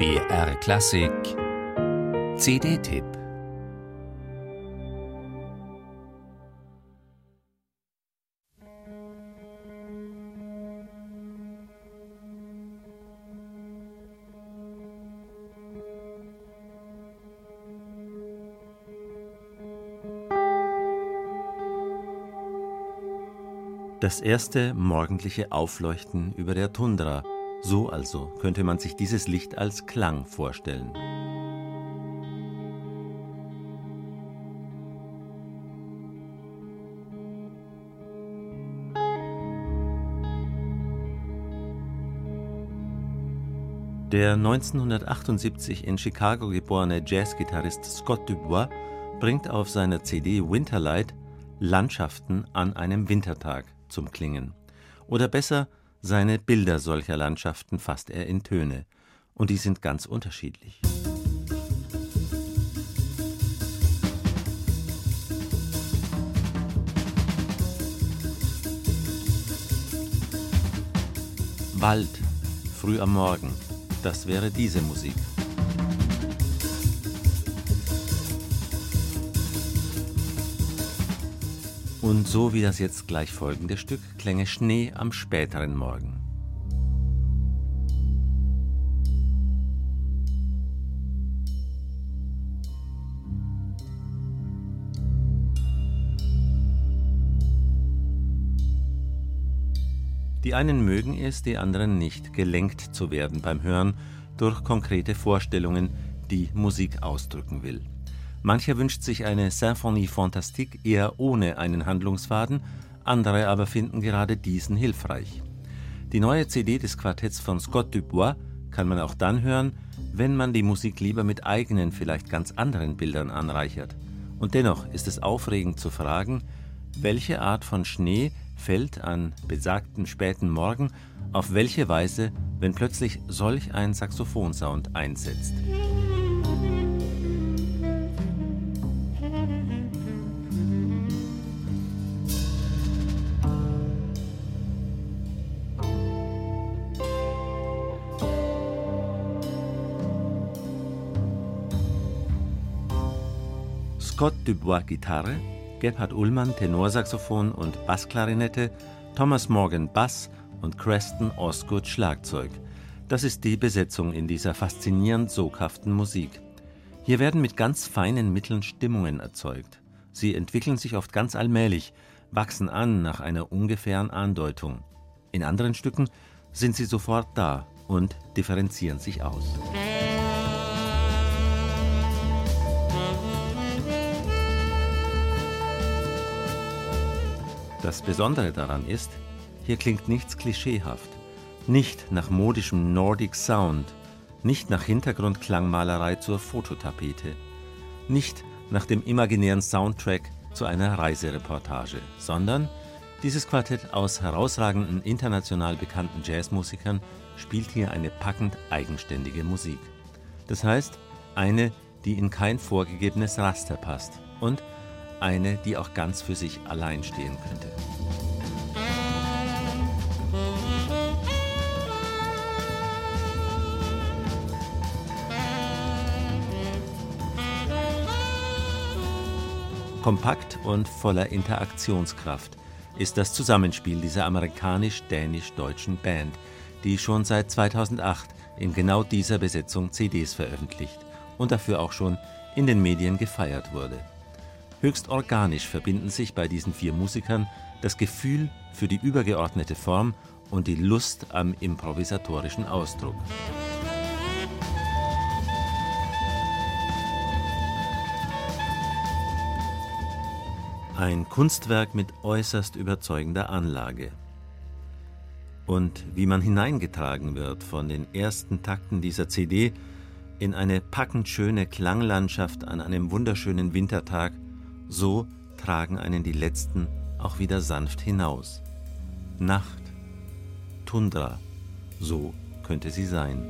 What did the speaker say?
BR Klassik. CD-Tipp Das erste morgendliche Aufleuchten über der Tundra so also könnte man sich dieses Licht als Klang vorstellen. Der 1978 in Chicago geborene Jazzgitarrist Scott Dubois bringt auf seiner CD Winterlight Landschaften an einem Wintertag zum Klingen. Oder besser seine Bilder solcher Landschaften fasst er in Töne, und die sind ganz unterschiedlich. Wald, früh am Morgen, das wäre diese Musik. Und so wie das jetzt gleich folgende Stück klänge Schnee am späteren Morgen. Die einen mögen es, die anderen nicht, gelenkt zu werden beim Hören durch konkrete Vorstellungen, die Musik ausdrücken will. Mancher wünscht sich eine Symphonie Fantastique eher ohne einen Handlungsfaden, andere aber finden gerade diesen hilfreich. Die neue CD des Quartetts von Scott Dubois kann man auch dann hören, wenn man die Musik lieber mit eigenen, vielleicht ganz anderen Bildern anreichert. Und dennoch ist es aufregend zu fragen, welche Art von Schnee fällt an besagten späten Morgen auf welche Weise, wenn plötzlich solch ein Saxophonsound einsetzt. Scott Dubois Gitarre, Gebhard Ullmann Tenorsaxophon und Bassklarinette, Thomas Morgan Bass und Creston Osgood Schlagzeug. Das ist die Besetzung in dieser faszinierend soghaften Musik. Hier werden mit ganz feinen Mitteln Stimmungen erzeugt. Sie entwickeln sich oft ganz allmählich, wachsen an nach einer ungefähren Andeutung. In anderen Stücken sind sie sofort da und differenzieren sich aus. Das Besondere daran ist, hier klingt nichts klischeehaft, nicht nach modischem Nordic Sound, nicht nach Hintergrundklangmalerei zur Fototapete, nicht nach dem imaginären Soundtrack zu einer Reisereportage, sondern dieses Quartett aus herausragenden international bekannten Jazzmusikern spielt hier eine packend eigenständige Musik. Das heißt, eine, die in kein vorgegebenes Raster passt und eine, die auch ganz für sich allein stehen könnte. Kompakt und voller Interaktionskraft ist das Zusammenspiel dieser amerikanisch-dänisch-deutschen Band, die schon seit 2008 in genau dieser Besetzung CDs veröffentlicht und dafür auch schon in den Medien gefeiert wurde. Höchst organisch verbinden sich bei diesen vier Musikern das Gefühl für die übergeordnete Form und die Lust am improvisatorischen Ausdruck. Ein Kunstwerk mit äußerst überzeugender Anlage. Und wie man hineingetragen wird von den ersten Takten dieser CD in eine packend schöne Klanglandschaft an einem wunderschönen Wintertag – so tragen einen die letzten auch wieder sanft hinaus. Nacht, Tundra, so könnte sie sein.